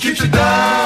Keep you down.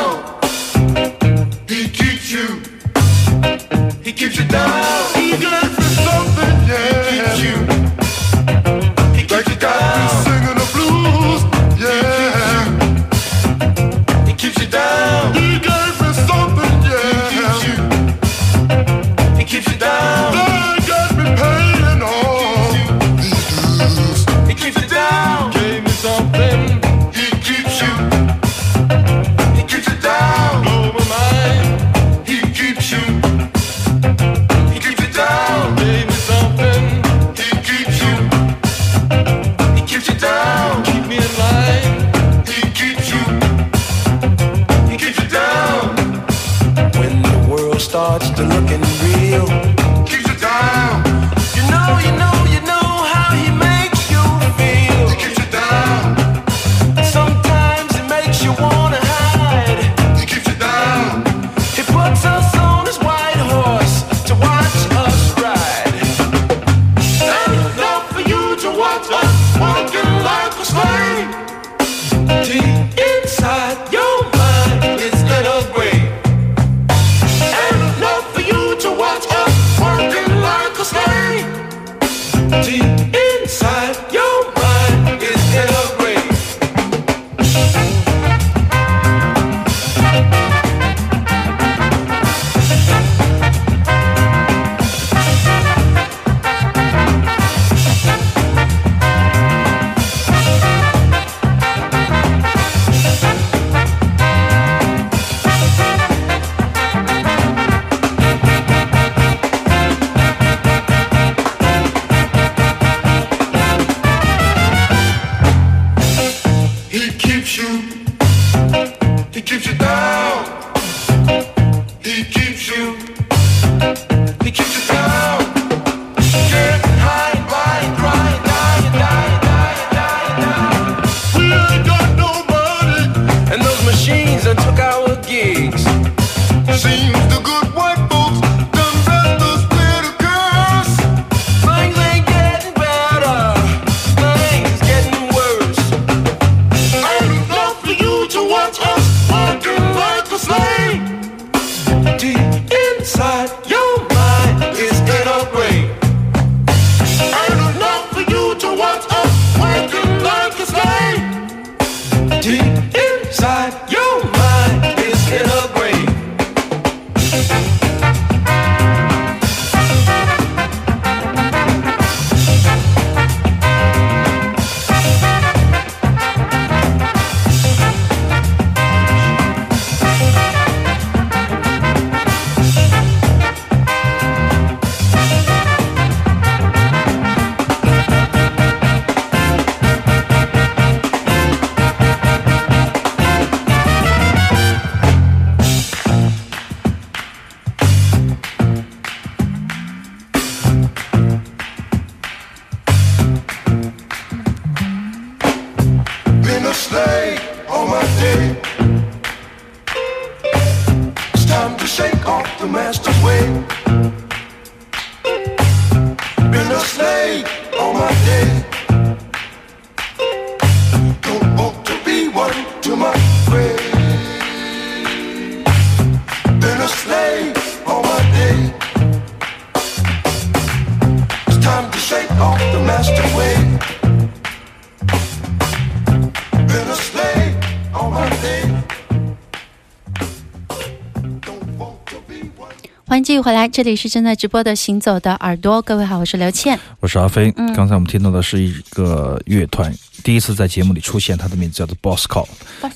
续回来，这里是正在直播的《行走的耳朵》。各位好，我是刘倩，我是阿飞。嗯、刚才我们听到的是一个乐团第一次在节目里出现，他的名字叫做 Boss Call，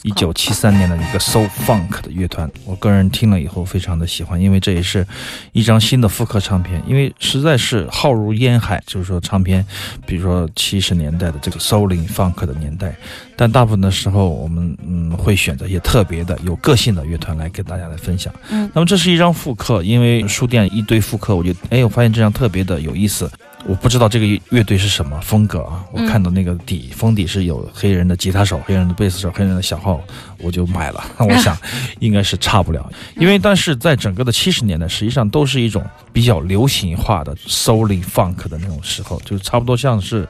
一九七三年的一个 Soul Funk 的乐团。我个人听了以后非常的喜欢，因为这也是一张新的复刻唱片，因为实在是浩如烟海，就是说唱片，比如说七十年代的这个 Souling Funk 的年代，但大部分的时候我们嗯会选择一些特别的、有个性的乐团来跟大家来分享。嗯那么这是一张复刻，因为书店一堆复刻，我就哎，我发现这张特别的有意思。我不知道这个乐队是什么风格啊，我看到那个底封底是有黑人的吉他手、黑人的贝斯手、黑人的小号，我就买了。我想应该是差不了，因为但是在整个的七十年代，实际上都是一种比较流行化的 souling funk 的那种时候，就是差不多像是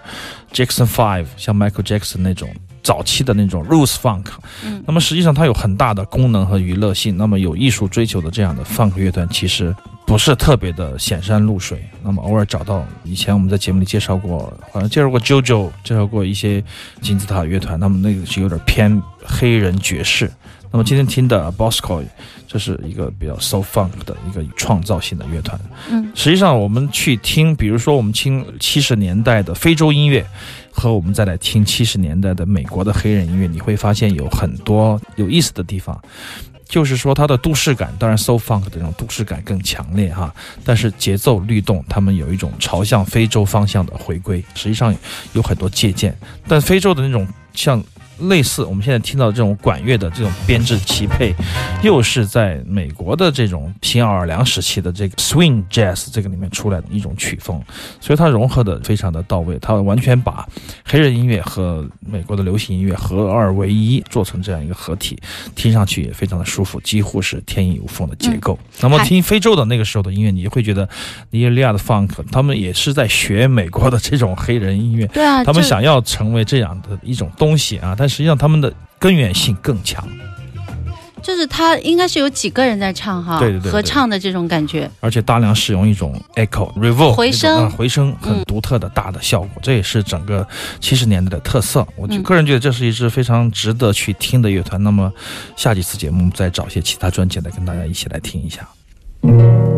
Jackson Five，像 Michael Jackson 那种。早期的那种 roots funk，嗯那么实际上它有很大的功能和娱乐性。那么有艺术追求的这样的 funk 乐团，其实不是特别的显山露水。那么偶尔找到，以前我们在节目里介绍过，好像介绍过 JoJo，介绍过一些金字塔乐团，那么那个是有点偏黑人爵士。那么今天听的 Bosco，这是一个比较 soul funk 的一个创造性的乐团。嗯，实际上我们去听，比如说我们听七十年代的非洲音乐，和我们再来听七十年代的美国的黑人音乐，你会发现有很多有意思的地方。就是说，它的都市感，当然 so funk 的这种都市感更强烈哈，但是节奏律动，他们有一种朝向非洲方向的回归，实际上有很多借鉴。但非洲的那种像类似我们现在听到的这种管乐的这种编制齐配，又是在美国的这种新奥尔良时期的这个 swing jazz 这个里面出来的一种曲风，所以它融合的非常的到位，它完全把黑人音乐和美国的流行音乐合二为一，做成这样一个合体，听上去也非常的舒服，几乎是天衣无缝的结构。那么听非洲的那个时候的音乐，你就会觉得尼日利亚的 funk，他们也是在学美国的这种黑人音乐，对啊，他们想要成为这样的一种东西啊，但实际上他们的根源性更强，就是他应该是有几个人在唱哈，对对对对合唱的这种感觉。而且大量使用一种 echo reverb 回声啊回声很嗯独特的大的效果，这也是整个七十年代的特色。我就嗯个人觉得这是一支非常值得去听的乐团。那么下几次节目再找一些其他专辑来跟大家一起来听一下。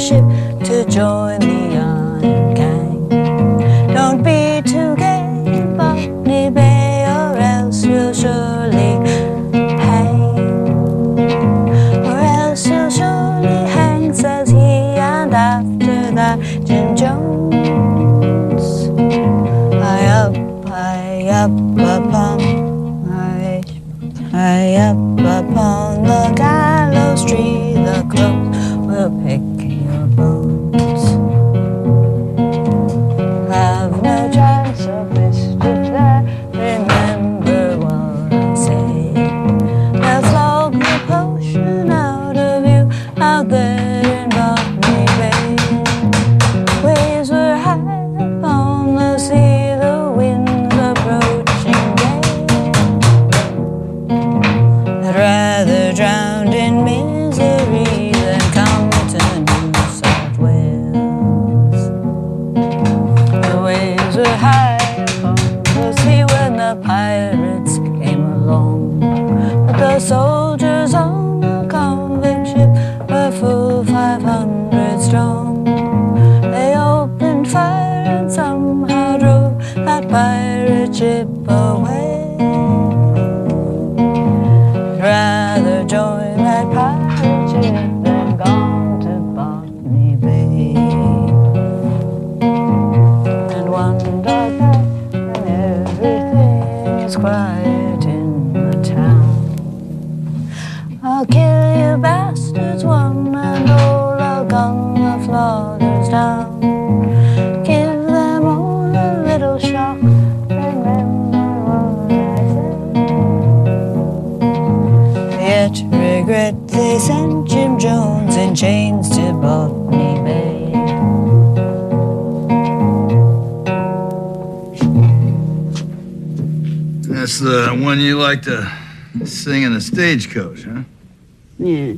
是。That's the one you like to sing in the stagecoach, huh? Yeah.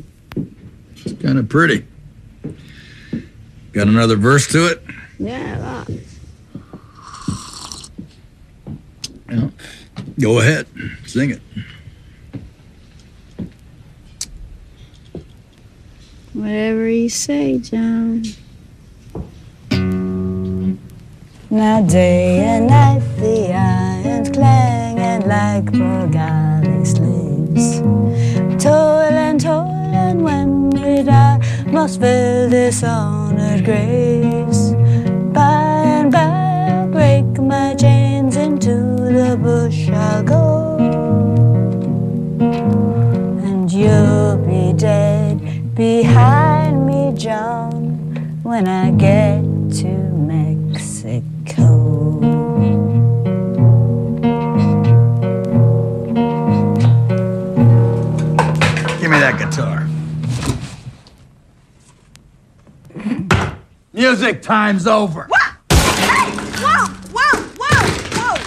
It's kind of pretty. Got another verse to it? Yeah, that. Yeah. Go ahead, sing it. Whatever you say, John. Now day and night the irons like Borgali slaves. Toil and toil and when we die must fill graves. By time's over. Whoa, whoa, whoa, whoa!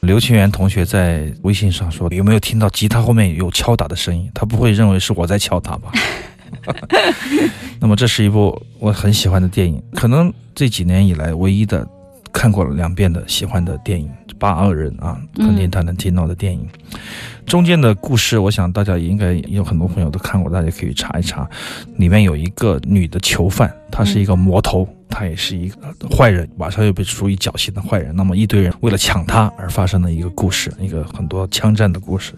刘清源同学在微信上说：“有没有听到吉他后面有敲打的声音？他不会认为是我在敲打吧？” 那么这是一部我很喜欢的电影，可能这几年以来唯一的看过了两遍的喜欢的电影《八二人》啊，肯定他能听到的电影。中间的故事，我想大家也应该有很多朋友都看过，大家可以查一查。里面有一个女的囚犯，她是一个魔头，她也是一个坏人，马上又被处以绞刑的坏人。那么一堆人为了抢她而发生的一个故事，一个很多枪战的故事。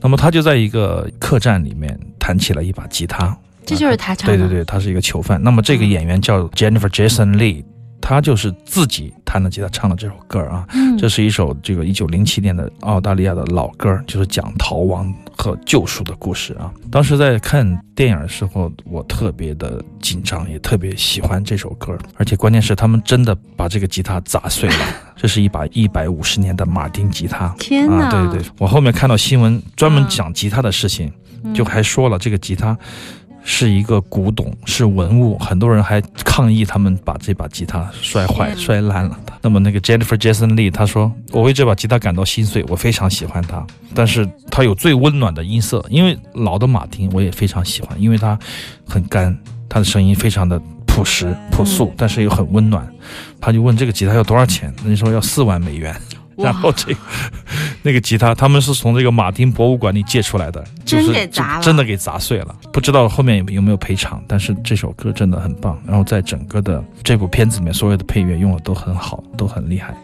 那么她就在一个客栈里面弹起了一把吉他，这就是他唱的。对对对，他是一个囚犯。那么这个演员叫 Jennifer Jason Lee，他就是自己弹的吉他唱的这首歌啊。嗯，这是一首这个一九零七年的澳大利亚的老歌，就是讲逃亡和救赎的故事啊。当时在看电影的时候，我特别的紧张，也特别喜欢这首歌，而且关键是他们真的把这个吉他砸碎了。这是一把一百五十年的马丁吉他。天哪！啊，对对对，我后面看到新闻专门讲吉他的事情，嗯就还说了这个吉他是一个古董，是文物，很多人还抗议他们把这把吉他摔坏、摔烂了。那么那个 Jennifer Jason Lee 他说：“我为这把吉他感到心碎，我非常喜欢它，但是它有最温暖的音色，因为老的马丁我也非常喜欢，因为它很干，它的声音非常的朴实朴素，但是又很温暖。”他就问这个吉他要多少钱，人家说要四万美元。哇然后这个那个吉他，他们是从这个马丁博物馆里借出来的，就是真给砸了真的给砸碎了。不知道后面有有没有赔偿，但是这首歌真的很棒。然后在整个的这部片子里面，所有的配乐用的都很好，都很厉害，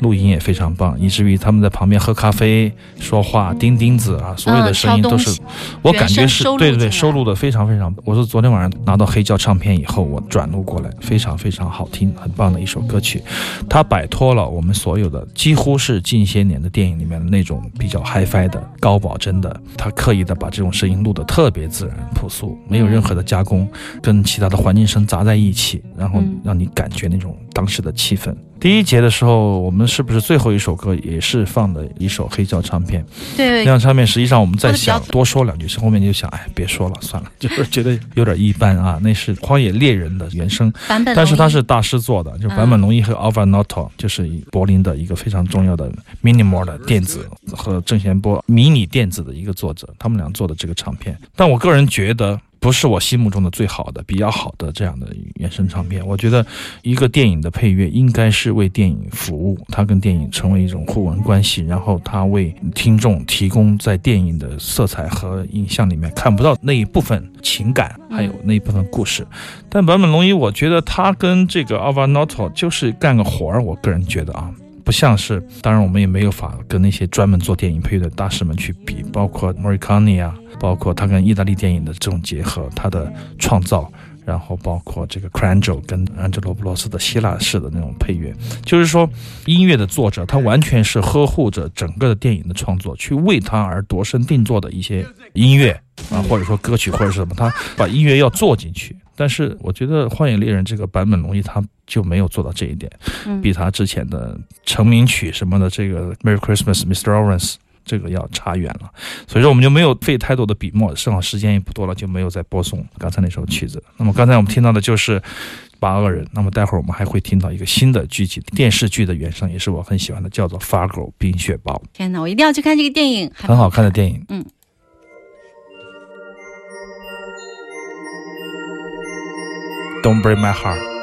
录音也非常棒，以至于他们在旁边喝咖啡、说话、钉钉子啊，所有的声音都是我感觉是对对对，收录的非常非常。我是昨天晚上拿到黑胶唱片以后，我转录过来，非常非常好听，很棒的一首歌曲。它摆脱了我们所有的，几乎是近些年的电影里面的那种比较 HiFi 的高保真的，他刻意的把这种声音录得特别自然朴素，没有任何的加工，跟其他的环境声杂在一起，然后嗯让你感觉那种当时的气氛。第一节的时候，我们是不是最后一首歌也是放的一首黑胶唱片？对那张唱片实际上我们在想多说两句，后面就想，哎，别说了，算了，就是觉得有点一般啊。那是《荒野猎人》的原声，版本，但是它是大师做的，就嗯坂本龙一和 Alva Noto，就是柏林的一个非常重要的 minimal 的电子和郑贤波迷你电子的一个作者，他们俩做的这个唱片。但我个人觉得。不是我心目中的最好的、比较好的这样的原声唱片。我觉得一个电影的配乐应该是为电影服务，它跟电影成为一种互文关系，然后它为听众提供在电影的色彩和影像里面看不到那一部分情感，还有那一部分故事。但坂本龙一，我觉得他跟这个 Alva Noto 就是干个活儿，我个人觉得啊。不像是，当然我们也没有法跟那些专门做电影配乐的大师们去比，包括 Morricone 啊，包括他跟意大利电影的这种结合，他的创造，然后包括这个 Crangel 跟安哲罗布罗斯的希腊式的那种配乐，就是说音乐的作者他完全是呵护着整个的电影的创作，去为他而度身定做的一些音乐啊，或者说歌曲或者是什么，他把音乐要做进去。但是我觉得《荒野猎人》这个版本龙一他就没有做到这一点，嗯比他之前的成名曲什么的这个《Merry Christmas, Mr. Lawrence》这个要差远了。所以说我们就没有费太多的笔墨，正好时间也不多了，就没有再播送刚才那首曲子。那么刚才我们听到的就是。八恶人，那么待会儿我们还会听到一个新的剧集电视剧的原声，也是我很喜欢的，叫做《Fargo 冰雪暴天哪，我一定要去看这个电影，》，很好看的电影。嗯。Don't break my heart。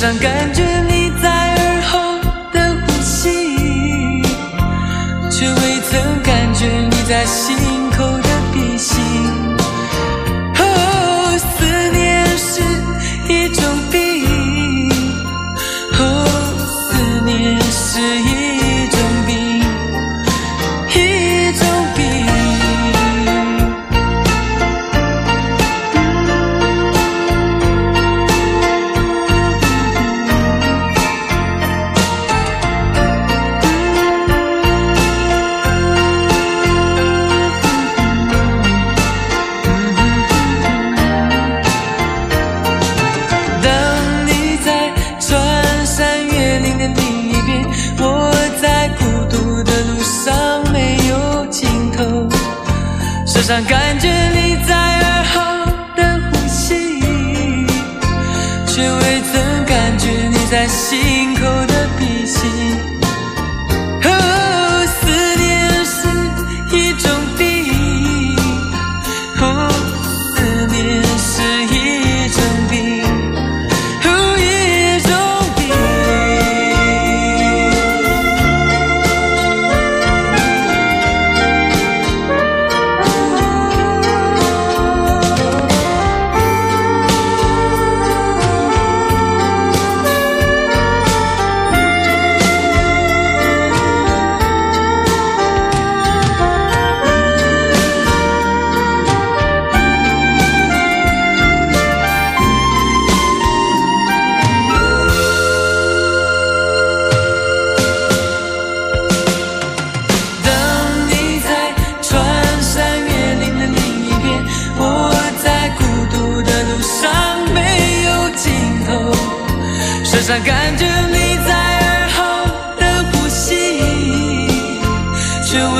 时常感觉你在耳后的呼吸，却未曾感觉你在心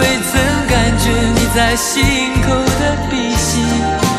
未曾感觉你在心口的鼻息。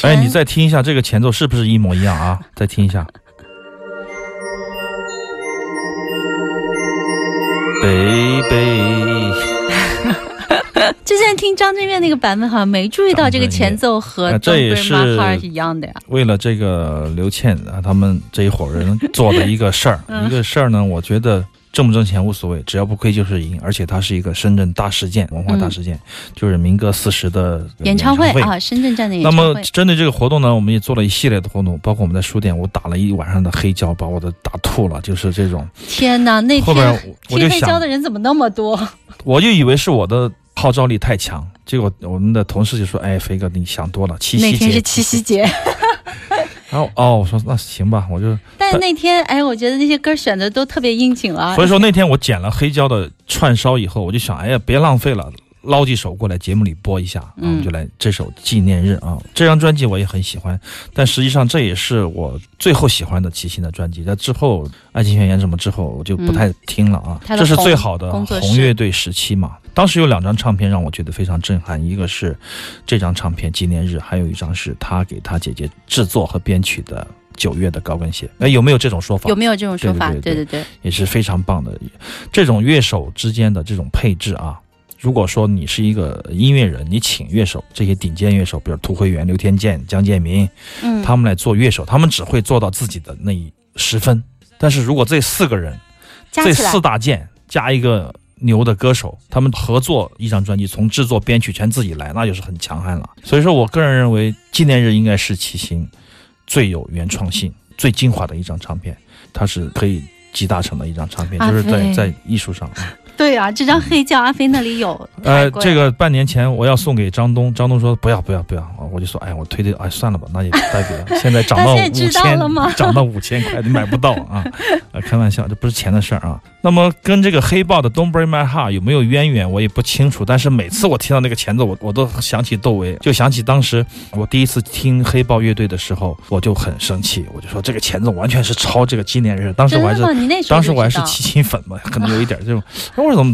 前，哎，你再听一下这个前奏是不是一模一样啊？再听一下。baby，之前听张震岳那个版本，好像没注意到这个前奏和《啊这也是》一样的呀。为了这个刘倩啊，他们这一伙人做的一个事儿，嗯一个事儿呢，我觉得挣不挣钱无所谓，只要不亏就是赢，而且它是一个深圳大事件，文化大事件，就是民歌四十的演唱会会啊，深圳站的演那唱会。那么针对这个活动呢，我们也做了一系列的活动，包括我们在书店，我打了一晚上的黑胶，把我的打吐了，就是这种。天哪，那天贴黑胶的人怎么那么多？我就以为是我的号召力太强，结果我们的同事就说：“哎，飞哥，你想多了，七夕节那天是七夕节，然后哦，我说那行吧，我就但是那天，哎，我觉得那些歌选的都特别应景啊。所以说那天我剪了黑胶的串烧以后，我就想，哎呀，别浪费了，捞几首过来节目里播一下，啊，我嗯们就来这首《纪念日》啊。这张专辑我也很喜欢，但实际上这也是我最后喜欢的齐秦的专辑。在之后《爱情宣言》什么之后，我就不太听了啊。这是最好的红乐队时期嘛。当时有两张唱片让我觉得非常震撼，一个是这张唱片《纪念日》，还有一张是他给他姐姐制作和编曲的。九月的高跟鞋，那，有没有这种说法？有没有这种说法？对对对对，也是非常棒的。这种乐手之间的这种配置啊，如果说你是一个音乐人，你请乐手，这些顶尖乐手，比如涂慧源、刘天健、江建民，嗯，他们来做乐手，他们只会做到自己的那一十分。但是如果这四个人，这四大件加一个牛的歌手，他们合作一张专辑，从制作、编曲全自己来，那就是很强悍了。所以说我个人认为，纪念日应该是齐秦最有原创性、最精华的一张唱片，它是可以集大成的一张唱片，就是在在艺术上。对啊，这张黑胶阿飞那里有。呃，这个半年前我要送给张东，张东说不要不要不要，我就说哎，我推推，哎算了吧，那也代表现在涨到 五千 涨到五千块，你买不到啊，呃，开玩笑，这不是钱的事儿啊。那么跟这个黑豹的《Don't Break My Heart》有没有渊源，我也不清楚。但是每次我听到那个前奏，我我都想起窦唯，就想起当时我第一次听黑豹乐队的时候，我就很生气，我就说这个前奏完全是抄这个纪念日。当时我还是当时我还是齐秦粉嘛，可能有一点这种，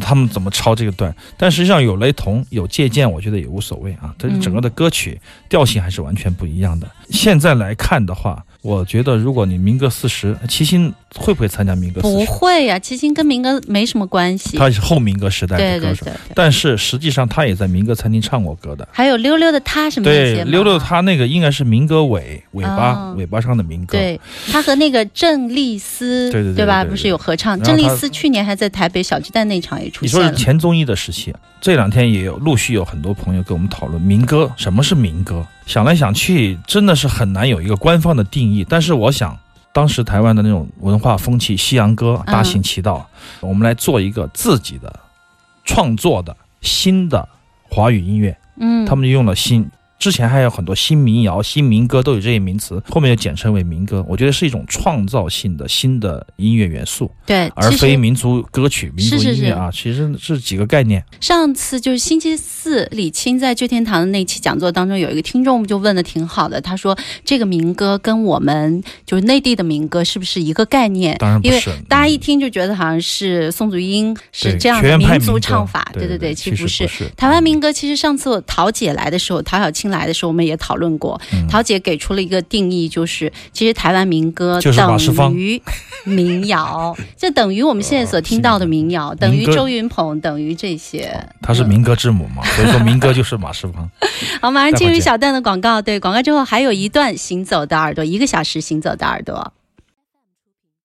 他们怎么抄这个段？但实际上有雷同，有借鉴，我觉得也无所谓啊。这整个的歌曲调性还是完全不一样的。现在来看的话，我觉得如果你民歌四十，齐秦会不会参加民歌四不？会呀、齐秦跟民歌没什么关系。他是后民歌时代的歌手，对对对。但是实际上他也在民歌餐厅唱过歌的。还有溜溜的他什么那些对，嘛溜溜他那个应该是民歌尾尾巴、哦尾巴上的民歌。对他和那个郑丽丝，对对对吧？对对不是有合唱？郑丽丝去年还在台北小巨蛋那场也出现你说。是前综艺的时期，这两天也有陆续有很多朋友跟我们讨论民歌，什么是民歌？想来想去，真的是很难有一个官方的定义。但是我想，当时台湾的那种文化风气，西洋歌大行其道，我们来做一个自己的创作的新的华语音乐，嗯，他们就用了新。之前还有很多新民谣、新民歌都有这些名词，后面又简称为民歌。我觉得是一种创造性的新的音乐元素。对，而非民族歌曲、民族音乐啊，其实是几个概念。上次就是星期四，李青在旧天堂的那期讲座当中，有一个听众就问的挺好的，他说这个民歌跟我们就是内地的民歌是不是一个概念？当然不是，大家一听就觉得好像是宋祖英是这样的民族唱法，对对对，其实不是。台湾民歌其实上次我陶姐来的时候，陶小青来的时候，我们也讨论过。嗯陶姐给出了一个定义，就是其实台湾民歌等于民谣，就等于我们现在所听到的民谣，等于周云鹏，等于这些。他是民歌之母嘛，所以说民歌就是马世芳。好，马上进入小段的广告。对，广告之后还有一段行走的耳朵，一个小时行走的耳朵。